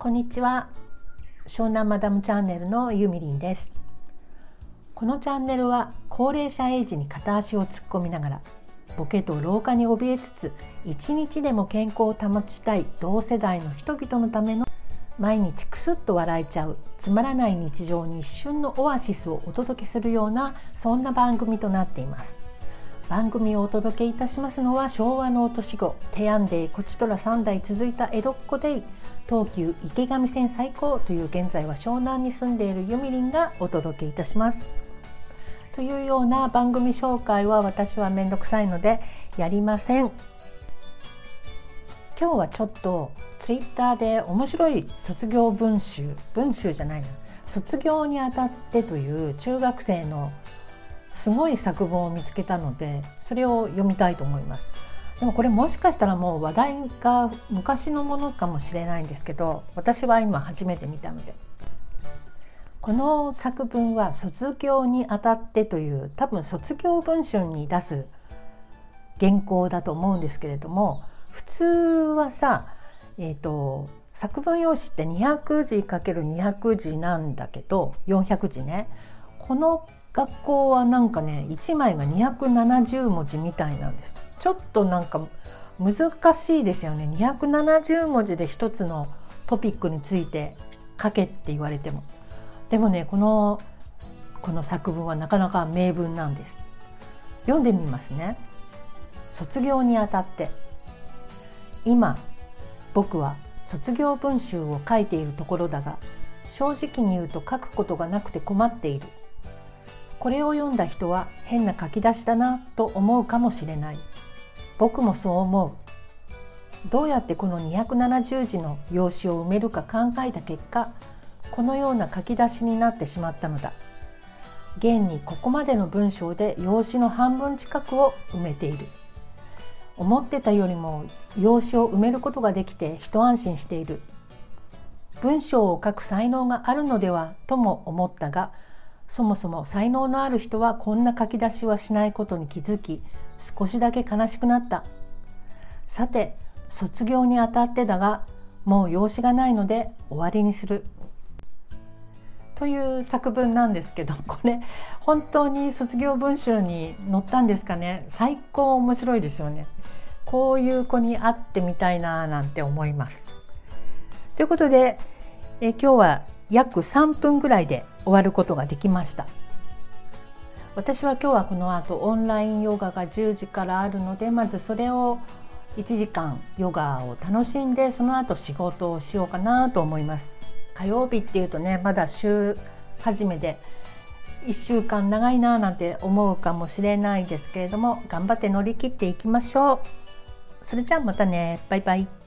こんにちは。湘南マダムチャンネルのゆみりんです。このチャンネルは高齢者エイジに片足を突っ込みながらボケと老化に怯えつつ一日でも健康を保ちたい同世代の人々のための毎日クスッと笑えちゃうつまらない日常に一瞬のオアシスをお届けするようなそんな番組となっています。番組をお届けいたしますのは昭和の落とし子テアンデイこちとら3代続いた江戸っ子デイ東急池上線最高という現在は湘南に住んでいるゆみりんがお届けいたします。というような番組紹介は私はめんどくさいのでやりません。今日はちょっとツイッターで面白い卒業文集文集じゃないな卒業にあたってという中学生のすごい作文を見つけたのでそれを読みたいと思います。でもこれもしかしたらもう話題が昔のものかもしれないんですけど私は今初めて見たのでこの作文は卒業にあたってという多分卒業文春に出す原稿だと思うんですけれども普通はさ、えーと、作文用紙って200字 ×200 字なんだけど400字ねこの学校はなんかね1枚が270文字みたいなんです。ちょっとなんか難しいですよね。270文字で一つのトピックについて書けって言われても。でもねこのこの作文はなかなか名文なんです。読んでみますね。卒業にあたって。今僕は卒業文集を書いているところだが正直に言うと書くことがなくて困っている。これを読んだ人は変な書き出しだなと思うかもしれない。僕もそう思う。どうやってこの270字の用紙を埋めるか考えた結果このような書き出しになってしまったのだ。現にここまでの文章で用紙の半分近くを埋めている。思ってたよりも用紙を埋めることができて一安心している。文章を書く才能があるのではとも思ったがそもそも才能のある人はこんな書き出しはしないことに気づき少しだけ悲しくなった。さて卒業にあたってだがもう用紙がないので終わりにする。という作文なんですけど これ本当に卒業文集に載ったんですかね。最高面白いですよね。こういう子に会ってみたいななんて思います。ということでえ今日は約3分ぐらいで終わることができました。私は今日はこの後オンラインヨガが10時からあるのでまずそれを1時間ヨガを楽しんでその後仕事をしようかなと思います。火曜日っていうとねまだ週始めで1週間長いななんて思うかもしれないですけれども頑張って乗り切っていきましょう。それじゃあまたね。バイバイ。